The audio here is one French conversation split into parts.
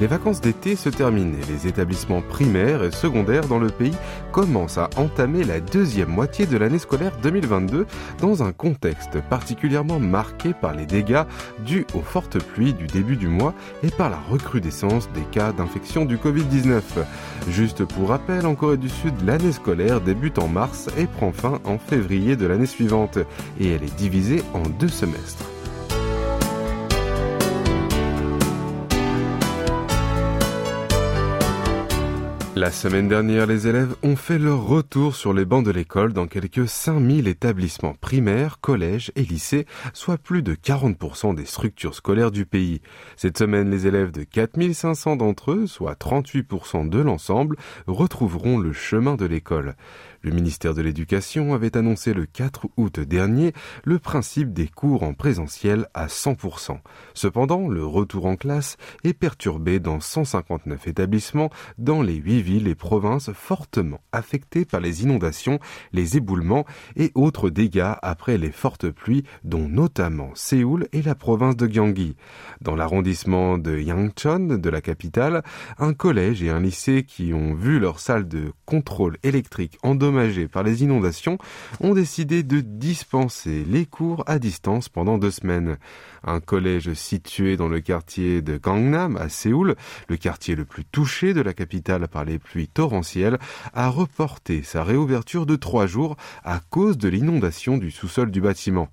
Les vacances d'été se terminent et les établissements primaires et secondaires dans le pays commencent à entamer la deuxième moitié de l'année scolaire 2022 dans un contexte particulièrement marqué par les dégâts dus aux fortes pluies du début du mois et par la recrudescence des cas d'infection du Covid-19. Juste pour rappel, en Corée du Sud, l'année scolaire débute en mars et prend fin en février de l'année suivante et elle est divisée en deux semestres. La semaine dernière, les élèves ont fait leur retour sur les bancs de l'école dans quelques 5000 établissements primaires, collèges et lycées, soit plus de 40% des structures scolaires du pays. Cette semaine, les élèves de 4500 d'entre eux, soit 38% de l'ensemble, retrouveront le chemin de l'école. Le ministère de l'Éducation avait annoncé le 4 août dernier le principe des cours en présentiel à 100%. Cependant, le retour en classe est perturbé dans 159 établissements dans les 8 villes et provinces fortement affectées par les inondations, les éboulements et autres dégâts après les fortes pluies, dont notamment Séoul et la province de Gyeonggi. Dans l'arrondissement de Yangchon de la capitale, un collège et un lycée qui ont vu leur salle de contrôle électrique par les inondations ont décidé de dispenser les cours à distance pendant deux semaines. Un collège situé dans le quartier de Gangnam à Séoul, le quartier le plus touché de la capitale par les pluies torrentielles, a reporté sa réouverture de trois jours à cause de l'inondation du sous-sol du bâtiment.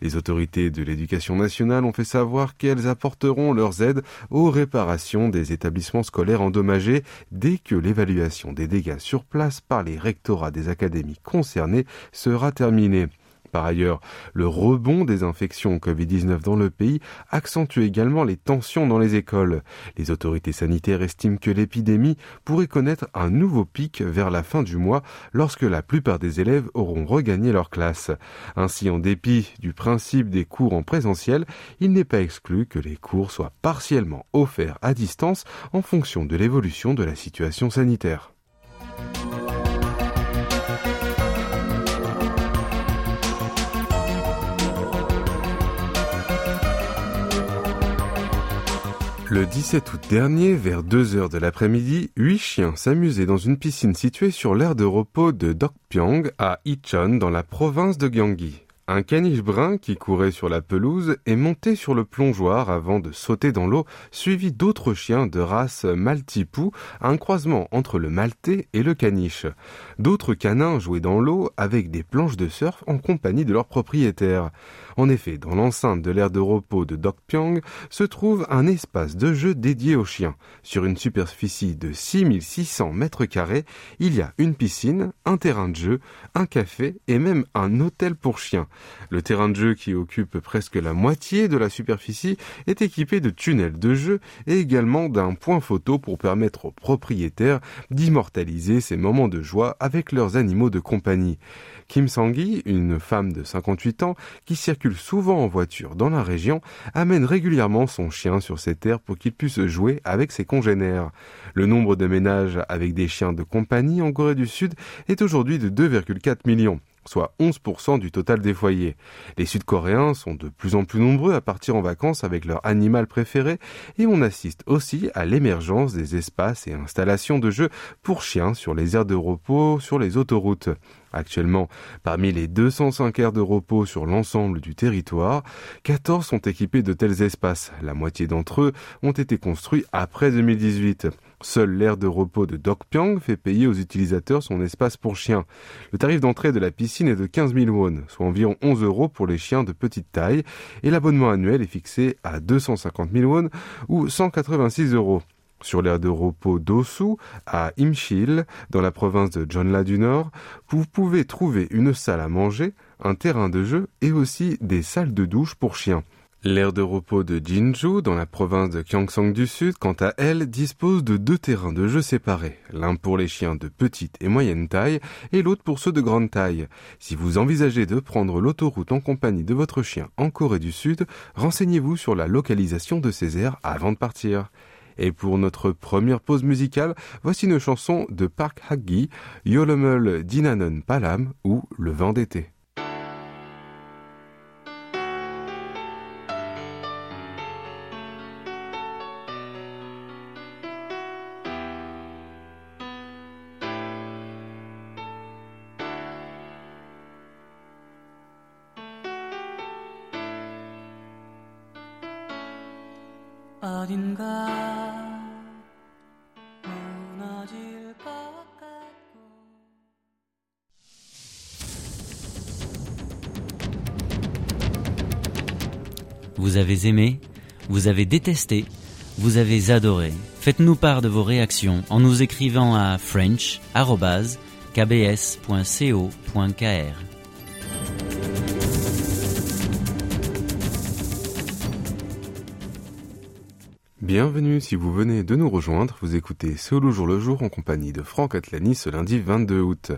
Les autorités de l'éducation nationale ont fait savoir qu'elles apporteront leurs aides aux réparations des établissements scolaires endommagés dès que l'évaluation des dégâts sur place par les rectorats des académies concernées sera terminée. Par ailleurs, le rebond des infections Covid-19 dans le pays accentue également les tensions dans les écoles. Les autorités sanitaires estiment que l'épidémie pourrait connaître un nouveau pic vers la fin du mois lorsque la plupart des élèves auront regagné leur classe. Ainsi, en dépit du principe des cours en présentiel, il n'est pas exclu que les cours soient partiellement offerts à distance en fonction de l'évolution de la situation sanitaire. Le 17 août dernier, vers 2 heures de l'après-midi, huit chiens s'amusaient dans une piscine située sur l'aire de repos de Dokpyong à Icheon dans la province de Gyeonggi. Un caniche brun qui courait sur la pelouse est monté sur le plongeoir avant de sauter dans l'eau, suivi d'autres chiens de race Maltipou, un croisement entre le maltais et le caniche. D'autres canins jouaient dans l'eau avec des planches de surf en compagnie de leurs propriétaires. En effet, dans l'enceinte de l'aire de repos de Dokpyong se trouve un espace de jeu dédié aux chiens. Sur une superficie de 6600 mètres carrés, il y a une piscine, un terrain de jeu, un café et même un hôtel pour chiens. Le terrain de jeu qui occupe presque la moitié de la superficie est équipé de tunnels de jeu et également d'un point photo pour permettre aux propriétaires d'immortaliser ces moments de joie avec leurs animaux de compagnie. Kim Sangui, une femme de 58 ans qui circule souvent en voiture dans la région, amène régulièrement son chien sur ces terres pour qu'il puisse jouer avec ses congénères. Le nombre de ménages avec des chiens de compagnie en Corée du Sud est aujourd'hui de 2,4 millions soit 11% du total des foyers. Les Sud-Coréens sont de plus en plus nombreux à partir en vacances avec leur animal préféré et on assiste aussi à l'émergence des espaces et installations de jeux pour chiens sur les aires de repos sur les autoroutes. Actuellement, parmi les 205 aires de repos sur l'ensemble du territoire, 14 sont équipés de tels espaces. La moitié d'entre eux ont été construits après 2018. Seule l'aire de repos de Dokpyong fait payer aux utilisateurs son espace pour chiens. Le tarif d'entrée de la piscine est de 15 000 won, soit environ 11 euros pour les chiens de petite taille, et l'abonnement annuel est fixé à 250 000 won ou 186 euros. Sur l'aire de repos d'Osu, à Imshil, dans la province de Jonla du Nord, vous pouvez trouver une salle à manger, un terrain de jeu et aussi des salles de douche pour chiens. L'aire de repos de Jinju, dans la province de Gyeongsang du Sud, quant à elle, dispose de deux terrains de jeu séparés, l'un pour les chiens de petite et moyenne taille et l'autre pour ceux de grande taille. Si vous envisagez de prendre l'autoroute en compagnie de votre chien en Corée du Sud, renseignez-vous sur la localisation de ces aires avant de partir. Et pour notre première pause musicale, voici une chanson de Park Haggi, Yolomel Dinanon Palam ou Le vent d'été. Vous avez aimé, vous avez détesté, vous avez adoré. Faites-nous part de vos réactions en nous écrivant à french.kbs.co.kr. Bienvenue si vous venez de nous rejoindre, vous écoutez Solo jour le jour en compagnie de Franck Atlani ce lundi 22 août.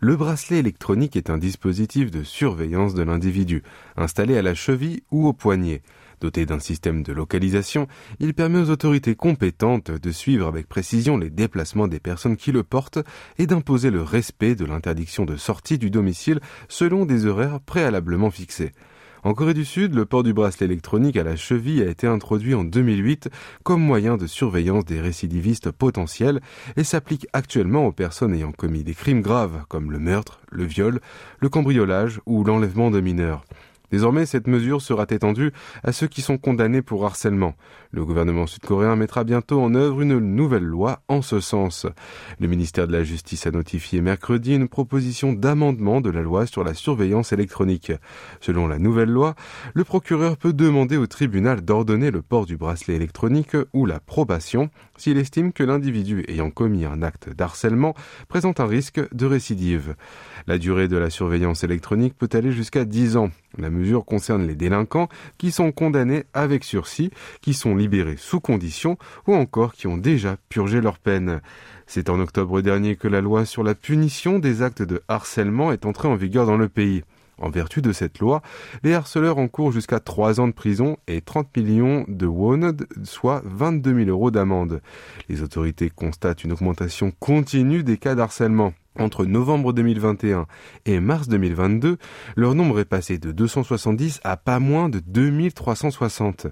Le bracelet électronique est un dispositif de surveillance de l'individu, installé à la cheville ou au poignet. Doté d'un système de localisation, il permet aux autorités compétentes de suivre avec précision les déplacements des personnes qui le portent et d'imposer le respect de l'interdiction de sortie du domicile selon des horaires préalablement fixés. En Corée du Sud, le port du bracelet électronique à la cheville a été introduit en 2008 comme moyen de surveillance des récidivistes potentiels et s'applique actuellement aux personnes ayant commis des crimes graves comme le meurtre, le viol, le cambriolage ou l'enlèvement de mineurs. Désormais, cette mesure sera étendue à ceux qui sont condamnés pour harcèlement. Le gouvernement sud-coréen mettra bientôt en œuvre une nouvelle loi en ce sens. Le ministère de la Justice a notifié mercredi une proposition d'amendement de la loi sur la surveillance électronique. Selon la nouvelle loi, le procureur peut demander au tribunal d'ordonner le port du bracelet électronique ou la probation s'il estime que l'individu ayant commis un acte d'harcèlement présente un risque de récidive. La durée de la surveillance électronique peut aller jusqu'à 10 ans. Concerne les délinquants qui sont condamnés avec sursis, qui sont libérés sous condition ou encore qui ont déjà purgé leur peine. C'est en octobre dernier que la loi sur la punition des actes de harcèlement est entrée en vigueur dans le pays. En vertu de cette loi, les harceleurs encourent jusqu'à 3 ans de prison et 30 millions de won, soit 22 000 euros d'amende. Les autorités constatent une augmentation continue des cas d'harcèlement. Entre novembre 2021 et mars 2022, leur nombre est passé de 270 à pas moins de 2360.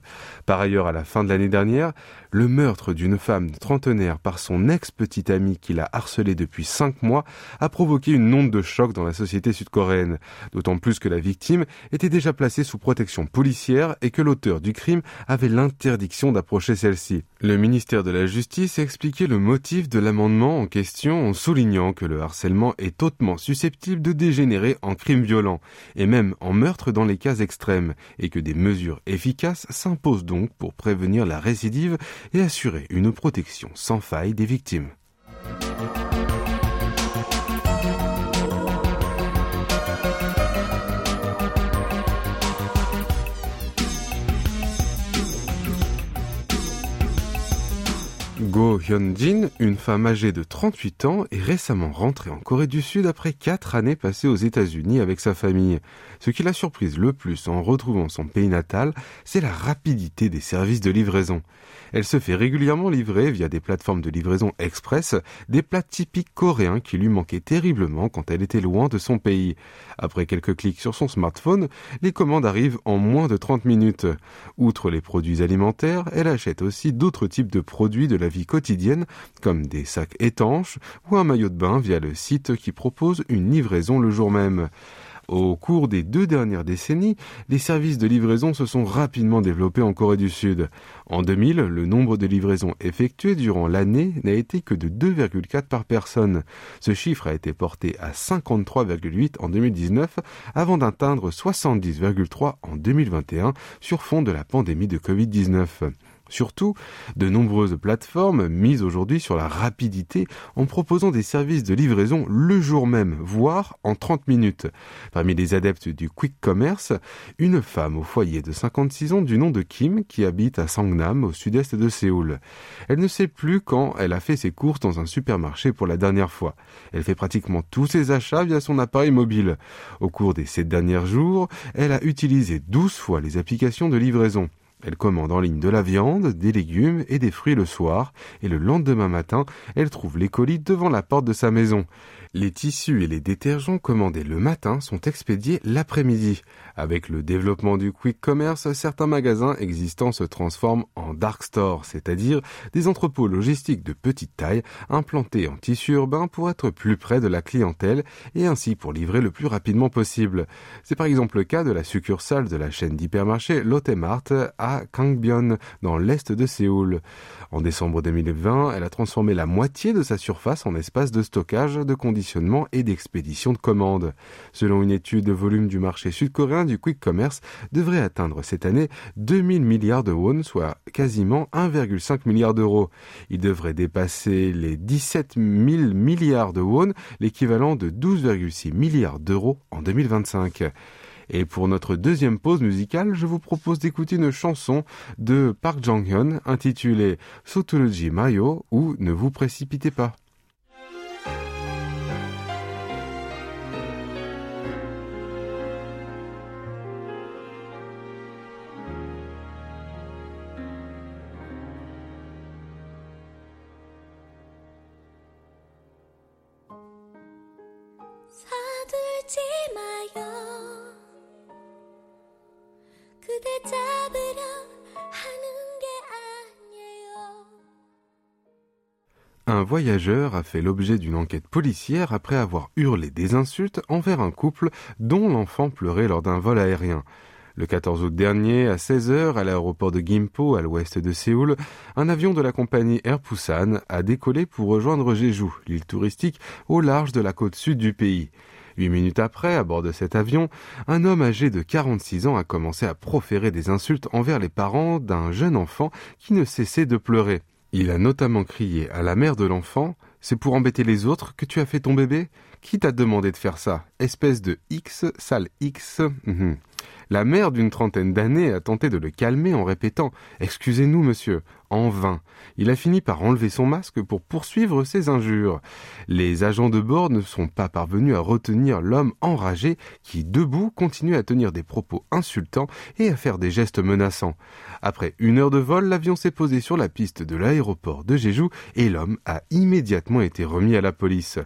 Par ailleurs, à la fin de l'année dernière, le meurtre d'une femme trentenaire par son ex-petite amie qui l'a harcelée depuis cinq mois a provoqué une onde de choc dans la société sud-coréenne, d'autant plus que la victime était déjà placée sous protection policière et que l'auteur du crime avait l'interdiction d'approcher celle-ci. Le ministère de la Justice a expliqué le motif de l'amendement en question en soulignant que le harcèlement est hautement susceptible de dégénérer en crime violent et même en meurtre dans les cas extrêmes et que des mesures efficaces s'imposent donc pour prévenir la récidive et assurer une protection sans faille des victimes. Go Hyun-jin, une femme âgée de 38 ans, est récemment rentrée en Corée du Sud après 4 années passées aux États-Unis avec sa famille. Ce qui l'a surprise le plus en retrouvant son pays natal, c'est la rapidité des services de livraison. Elle se fait régulièrement livrer via des plateformes de livraison express des plats typiques coréens qui lui manquaient terriblement quand elle était loin de son pays. Après quelques clics sur son smartphone, les commandes arrivent en moins de 30 minutes. Outre les produits alimentaires, elle achète aussi d'autres types de produits de la vie quotidienne comme des sacs étanches ou un maillot de bain via le site qui propose une livraison le jour même. Au cours des deux dernières décennies, les services de livraison se sont rapidement développés en Corée du Sud. En 2000, le nombre de livraisons effectuées durant l'année n'a été que de 2,4 par personne. Ce chiffre a été porté à 53,8 en 2019 avant d'atteindre 70,3 en 2021 sur fond de la pandémie de Covid-19. Surtout, de nombreuses plateformes misent aujourd'hui sur la rapidité en proposant des services de livraison le jour même, voire en 30 minutes. Parmi les adeptes du quick commerce, une femme au foyer de 56 ans du nom de Kim qui habite à Sangnam au sud-est de Séoul. Elle ne sait plus quand elle a fait ses courses dans un supermarché pour la dernière fois. Elle fait pratiquement tous ses achats via son appareil mobile. Au cours des sept derniers jours, elle a utilisé 12 fois les applications de livraison. Elle commande en ligne de la viande, des légumes et des fruits le soir, et le lendemain matin, elle trouve les colis devant la porte de sa maison. Les tissus et les détergents commandés le matin sont expédiés l'après-midi. Avec le développement du quick commerce, certains magasins existants se transforment en dark stores, c'est-à-dire des entrepôts logistiques de petite taille implantés en tissu urbain pour être plus près de la clientèle et ainsi pour livrer le plus rapidement possible. C'est par exemple le cas de la succursale de la chaîne d'hypermarché Lotte Mart à Kangbyeon, dans l'est de Séoul. En décembre 2020, elle a transformé la moitié de sa surface en espace de stockage, de conditionnement et d'expédition de commandes. Selon une étude, le volume du marché sud-coréen du quick commerce devrait atteindre cette année 2000 milliards de won, soit quasiment 1,5 milliard d'euros. Il devrait dépasser les 17 000 milliards de won, l'équivalent de 12,6 milliards d'euros en 2025. Et pour notre deuxième pause musicale, je vous propose d'écouter une chanson de Park Jong-hyun intitulée Sotoloji Mayo ou Ne vous précipitez pas. Voyageur a fait l'objet d'une enquête policière après avoir hurlé des insultes envers un couple dont l'enfant pleurait lors d'un vol aérien. Le 14 août dernier, à 16h, à l'aéroport de Gimpo, à l'ouest de Séoul, un avion de la compagnie Air Busan a décollé pour rejoindre Jeju, l'île touristique au large de la côte sud du pays. Huit minutes après, à bord de cet avion, un homme âgé de 46 ans a commencé à proférer des insultes envers les parents d'un jeune enfant qui ne cessait de pleurer. Il a notamment crié à la mère de l'enfant C'est pour embêter les autres que tu as fait ton bébé? Qui t'a demandé de faire ça? Espèce de X, sale X. Mhm. La mère d'une trentaine d'années a tenté de le calmer en répétant Excusez-nous, monsieur. En vain. Il a fini par enlever son masque pour poursuivre ses injures. Les agents de bord ne sont pas parvenus à retenir l'homme enragé qui, debout, continue à tenir des propos insultants et à faire des gestes menaçants. Après une heure de vol, l'avion s'est posé sur la piste de l'aéroport de Jeju et l'homme a immédiatement été remis à la police.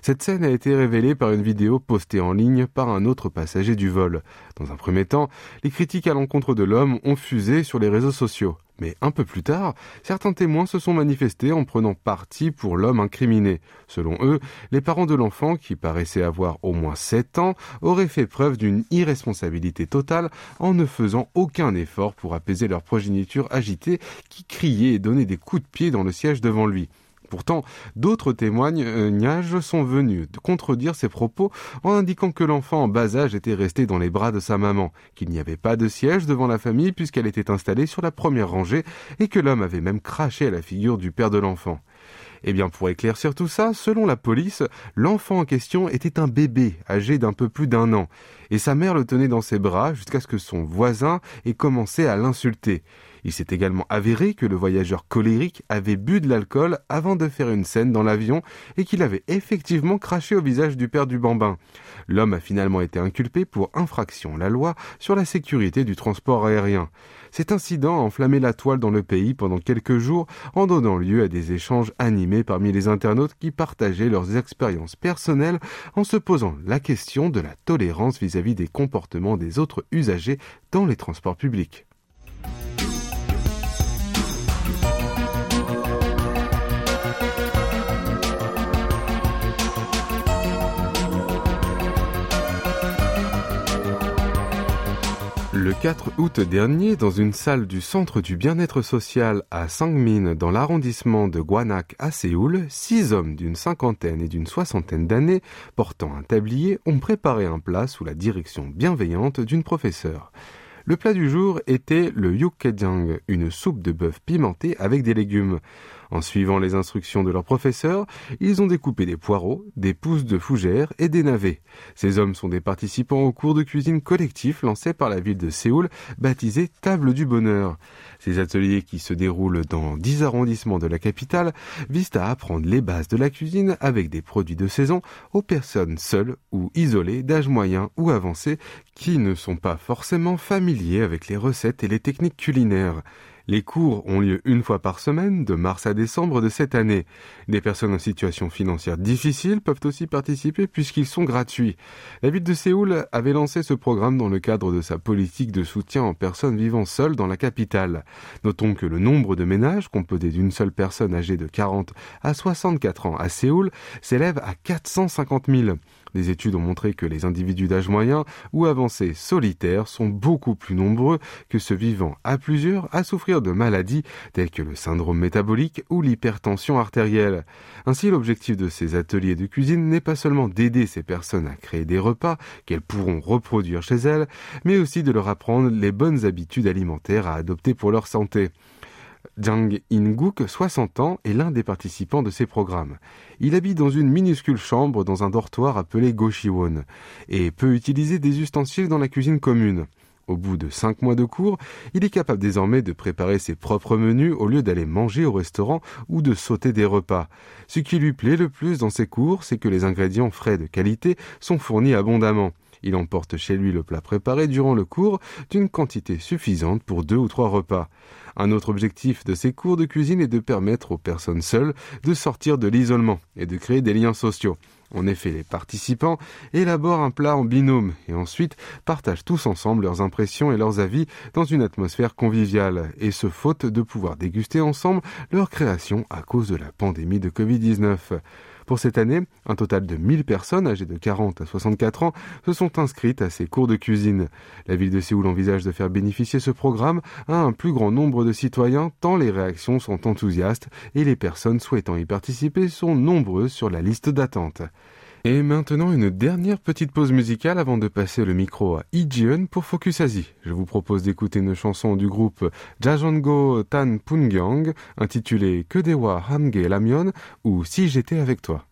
Cette scène a été révélée par une vidéo postée en ligne par un autre passager du vol. Dans un premier temps, les critiques à l'encontre de l'homme ont fusé sur les réseaux sociaux. Mais un peu plus tard, certains témoins se sont manifestés en prenant parti pour l'homme incriminé. Selon eux, les parents de l'enfant, qui paraissaient avoir au moins 7 ans, auraient fait preuve d'une irresponsabilité totale en ne faisant aucun effort pour apaiser leur progéniture agitée qui criait et donnait des coups de pied dans le siège devant lui. Pourtant, d'autres témoignages sont venus contredire ces propos en indiquant que l'enfant en bas âge était resté dans les bras de sa maman, qu'il n'y avait pas de siège devant la famille puisqu'elle était installée sur la première rangée et que l'homme avait même craché à la figure du père de l'enfant. Eh bien, pour éclaircir tout ça, selon la police, l'enfant en question était un bébé âgé d'un peu plus d'un an, et sa mère le tenait dans ses bras jusqu'à ce que son voisin ait commencé à l'insulter. Il s'est également avéré que le voyageur colérique avait bu de l'alcool avant de faire une scène dans l'avion et qu'il avait effectivement craché au visage du père du bambin. L'homme a finalement été inculpé pour infraction à la loi sur la sécurité du transport aérien. Cet incident a enflammé la toile dans le pays pendant quelques jours en donnant lieu à des échanges animés parmi les internautes qui partageaient leurs expériences personnelles en se posant la question de la tolérance vis-à-vis des comportements des autres usagers dans les transports publics. Le 4 août dernier, dans une salle du Centre du bien-être social à Sangmin, dans l'arrondissement de Gwanak à Séoul, six hommes d'une cinquantaine et d'une soixantaine d'années, portant un tablier, ont préparé un plat sous la direction bienveillante d'une professeure. Le plat du jour était le yukkejiang, une soupe de bœuf pimentée avec des légumes. En suivant les instructions de leur professeur, ils ont découpé des poireaux, des pousses de fougères et des navets. Ces hommes sont des participants au cours de cuisine collectif lancé par la ville de Séoul, baptisé Table du Bonheur. Ces ateliers qui se déroulent dans dix arrondissements de la capitale visent à apprendre les bases de la cuisine avec des produits de saison aux personnes seules ou isolées d'âge moyen ou avancé qui ne sont pas forcément familiers avec les recettes et les techniques culinaires. Les cours ont lieu une fois par semaine, de mars à décembre de cette année. Des personnes en situation financière difficile peuvent aussi participer puisqu'ils sont gratuits. La ville de Séoul avait lancé ce programme dans le cadre de sa politique de soutien en personnes vivant seules dans la capitale. Notons que le nombre de ménages composés d'une seule personne âgée de 40 à 64 ans à Séoul s'élève à 450 000. Des études ont montré que les individus d'âge moyen ou avancé solitaires sont beaucoup plus nombreux que ceux vivant à plusieurs à souffrir de maladies telles que le syndrome métabolique ou l'hypertension artérielle. Ainsi, l'objectif de ces ateliers de cuisine n'est pas seulement d'aider ces personnes à créer des repas qu'elles pourront reproduire chez elles, mais aussi de leur apprendre les bonnes habitudes alimentaires à adopter pour leur santé. Jang In-guk, 60 ans, est l'un des participants de ces programmes. Il habite dans une minuscule chambre dans un dortoir appelé Goshiwon et peut utiliser des ustensiles dans la cuisine commune. Au bout de cinq mois de cours, il est capable désormais de préparer ses propres menus au lieu d'aller manger au restaurant ou de sauter des repas. Ce qui lui plaît le plus dans ses cours, c'est que les ingrédients frais de qualité sont fournis abondamment. Il emporte chez lui le plat préparé durant le cours d'une quantité suffisante pour deux ou trois repas. Un autre objectif de ces cours de cuisine est de permettre aux personnes seules de sortir de l'isolement et de créer des liens sociaux. En effet, les participants élaborent un plat en binôme et ensuite partagent tous ensemble leurs impressions et leurs avis dans une atmosphère conviviale, et ce faute de pouvoir déguster ensemble leur création à cause de la pandémie de Covid-19. Pour cette année, un total de 1000 personnes âgées de 40 à 64 ans se sont inscrites à ces cours de cuisine. La ville de Séoul envisage de faire bénéficier ce programme à un plus grand nombre de citoyens tant les réactions sont enthousiastes et les personnes souhaitant y participer sont nombreuses sur la liste d'attente. Et maintenant une dernière petite pause musicale avant de passer le micro à Ijeon pour Focus Asie. Je vous propose d'écouter une chanson du groupe Jajongo Tan Pungyang intitulée Kedewa Hamge Lamion ou Si j'étais avec toi.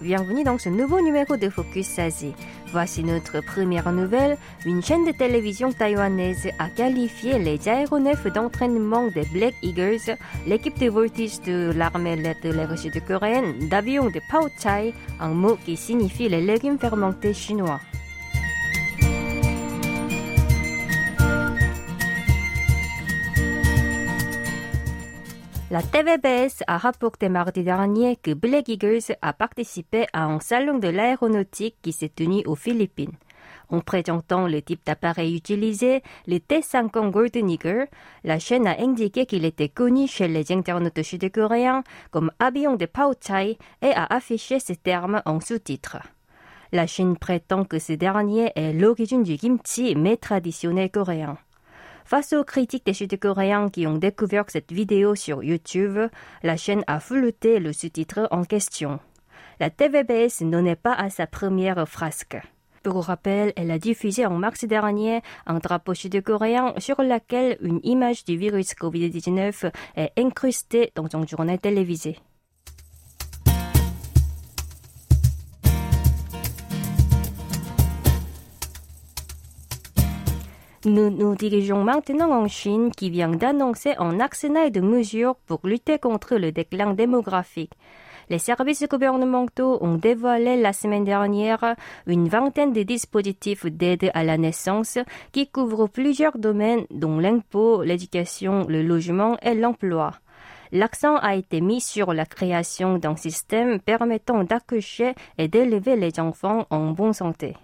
Bienvenue dans ce nouveau numéro de Focus Asie. Voici notre première nouvelle. Une chaîne de télévision taïwanaise a qualifié les aéronefs d'entraînement des Black Eagles, l'équipe de voltige de l'armée de l'air sud-coréenne, d'avions de Pao Chai, un mot qui signifie les légumes fermentés chinois. La TVBS a rapporté mardi dernier que Black Eagles a participé à un salon de l'aéronautique qui s'est tenu aux Philippines. En présentant le type d'appareil utilisé, le T-50 Golden Eagle, la chaîne a indiqué qu'il était connu chez les internautes sud-coréens comme avion de Pao Chai et a affiché ces termes en sous-titres. La chaîne prétend que ce dernier est l'origine du kimchi, mais traditionnel coréen. Face aux critiques des Sud-Coréens qui ont découvert cette vidéo sur YouTube, la chaîne a flouté le sous-titre en question. La TVBS n'en est pas à sa première frasque. Pour rappel, elle a diffusé en mars dernier un drapeau sud-coréen sur lequel une image du virus Covid-19 est incrustée dans un journal télévisé. Nous nous dirigeons maintenant en Chine qui vient d'annoncer un arsenal de mesures pour lutter contre le déclin démographique. Les services gouvernementaux ont dévoilé la semaine dernière une vingtaine de dispositifs d'aide à la naissance qui couvrent plusieurs domaines dont l'impôt, l'éducation, le logement et l'emploi. L'accent a été mis sur la création d'un système permettant d'accoucher et d'élever les enfants en bonne santé.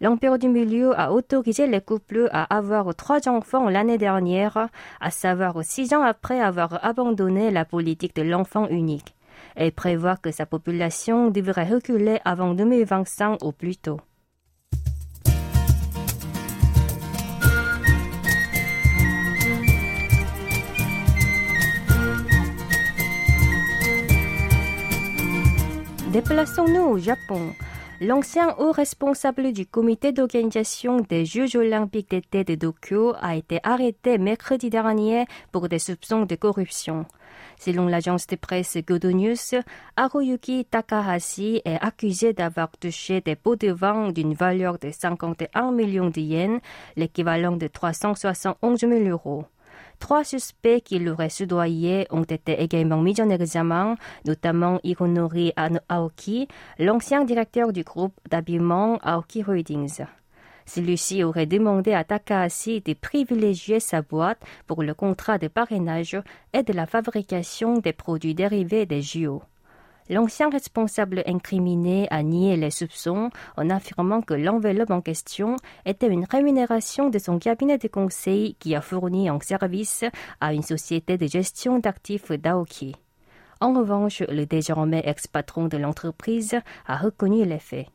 L'Empire du Milieu a autorisé les couples à avoir trois enfants l'année dernière, à savoir six ans après avoir abandonné la politique de l'enfant unique, et prévoit que sa population devrait reculer avant 2025 au plus tôt. Déplaçons-nous au Japon. L'ancien haut responsable du comité d'organisation des Jeux olympiques d'été de Tokyo a été arrêté mercredi dernier pour des soupçons de corruption. Selon l'agence de presse Godo News, Haruyuki Takahashi est accusé d'avoir touché des pots de vin d'une valeur de 51 millions de yens, l'équivalent de 371 000 euros. Trois suspects qui l'auraient soudoyé ont été également mis en examen, notamment Hironori Aoki, l'ancien directeur du groupe d'habillement Aoki Holdings. Celui-ci aurait demandé à Takahashi de privilégier sa boîte pour le contrat de parrainage et de la fabrication des produits dérivés des JO. L'ancien responsable incriminé a nié les soupçons en affirmant que l'enveloppe en question était une rémunération de son cabinet de conseil qui a fourni un service à une société de gestion d'actifs d'Aoki. En revanche, le désormais ex-patron de l'entreprise a reconnu les faits.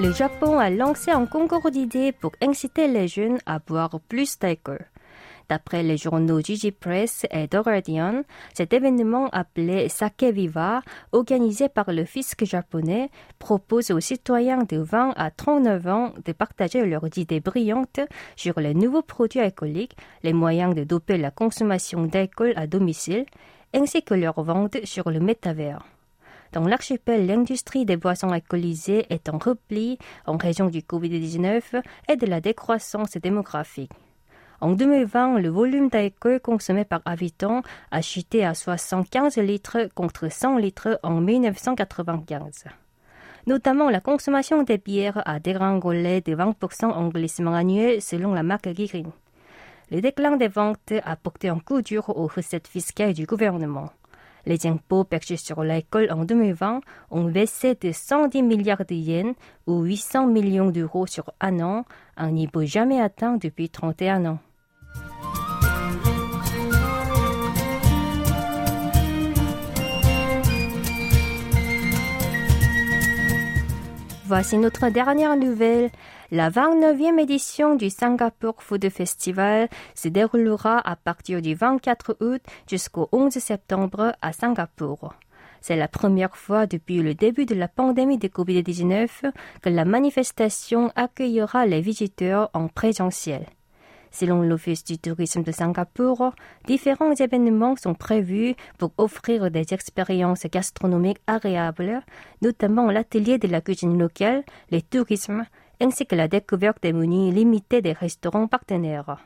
Le Japon a lancé un concours d'idées pour inciter les jeunes à boire plus d'alcool. D'après les journaux Gigi Press et The Guardian, cet événement appelé Sake Viva, organisé par le fisc japonais, propose aux citoyens de 20 à 39 ans de partager leurs idées brillantes sur les nouveaux produits alcooliques, les moyens de doper la consommation d'alcool à domicile, ainsi que leur vente sur le métavers. Dans l'archipel, l'industrie des boissons alcoolisées est en repli en raison du Covid-19 et de la décroissance démographique. En 2020, le volume d'alcool consommé par habitant a chuté à 75 litres contre 100 litres en 1995. Notamment, la consommation des bières a dégringolé de 20% en glissement annuel selon la marque Girin. Le déclin des ventes a porté un coup dur aux recettes fiscales du gouvernement. Les impôts perçus sur l'école en 2020 ont baissé de 110 milliards de yens ou 800 millions d'euros sur un an, un niveau jamais atteint depuis 31 ans. Voici notre dernière nouvelle. La 29e édition du Singapore Food Festival se déroulera à partir du 24 août jusqu'au 11 septembre à Singapour. C'est la première fois depuis le début de la pandémie de Covid-19 que la manifestation accueillera les visiteurs en présentiel. Selon l'Office du tourisme de Singapour, différents événements sont prévus pour offrir des expériences gastronomiques agréables, notamment l'atelier de la cuisine locale, le tourisme ainsi que la découverte des menus limités des restaurants partenaires.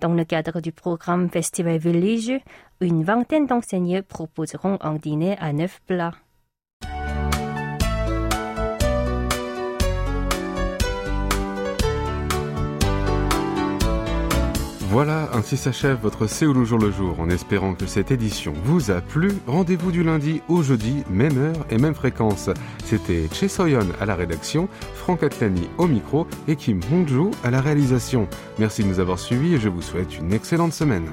Dans le cadre du programme Festival Village, une vingtaine d'enseignants proposeront un dîner à neuf plats. Voilà, ainsi s'achève votre Séoul au jour le jour. En espérant que cette édition vous a plu, rendez-vous du lundi au jeudi, même heure et même fréquence. C'était Che Soyon à la rédaction, Franck Atlani au micro et Kim Hongju à la réalisation. Merci de nous avoir suivis et je vous souhaite une excellente semaine.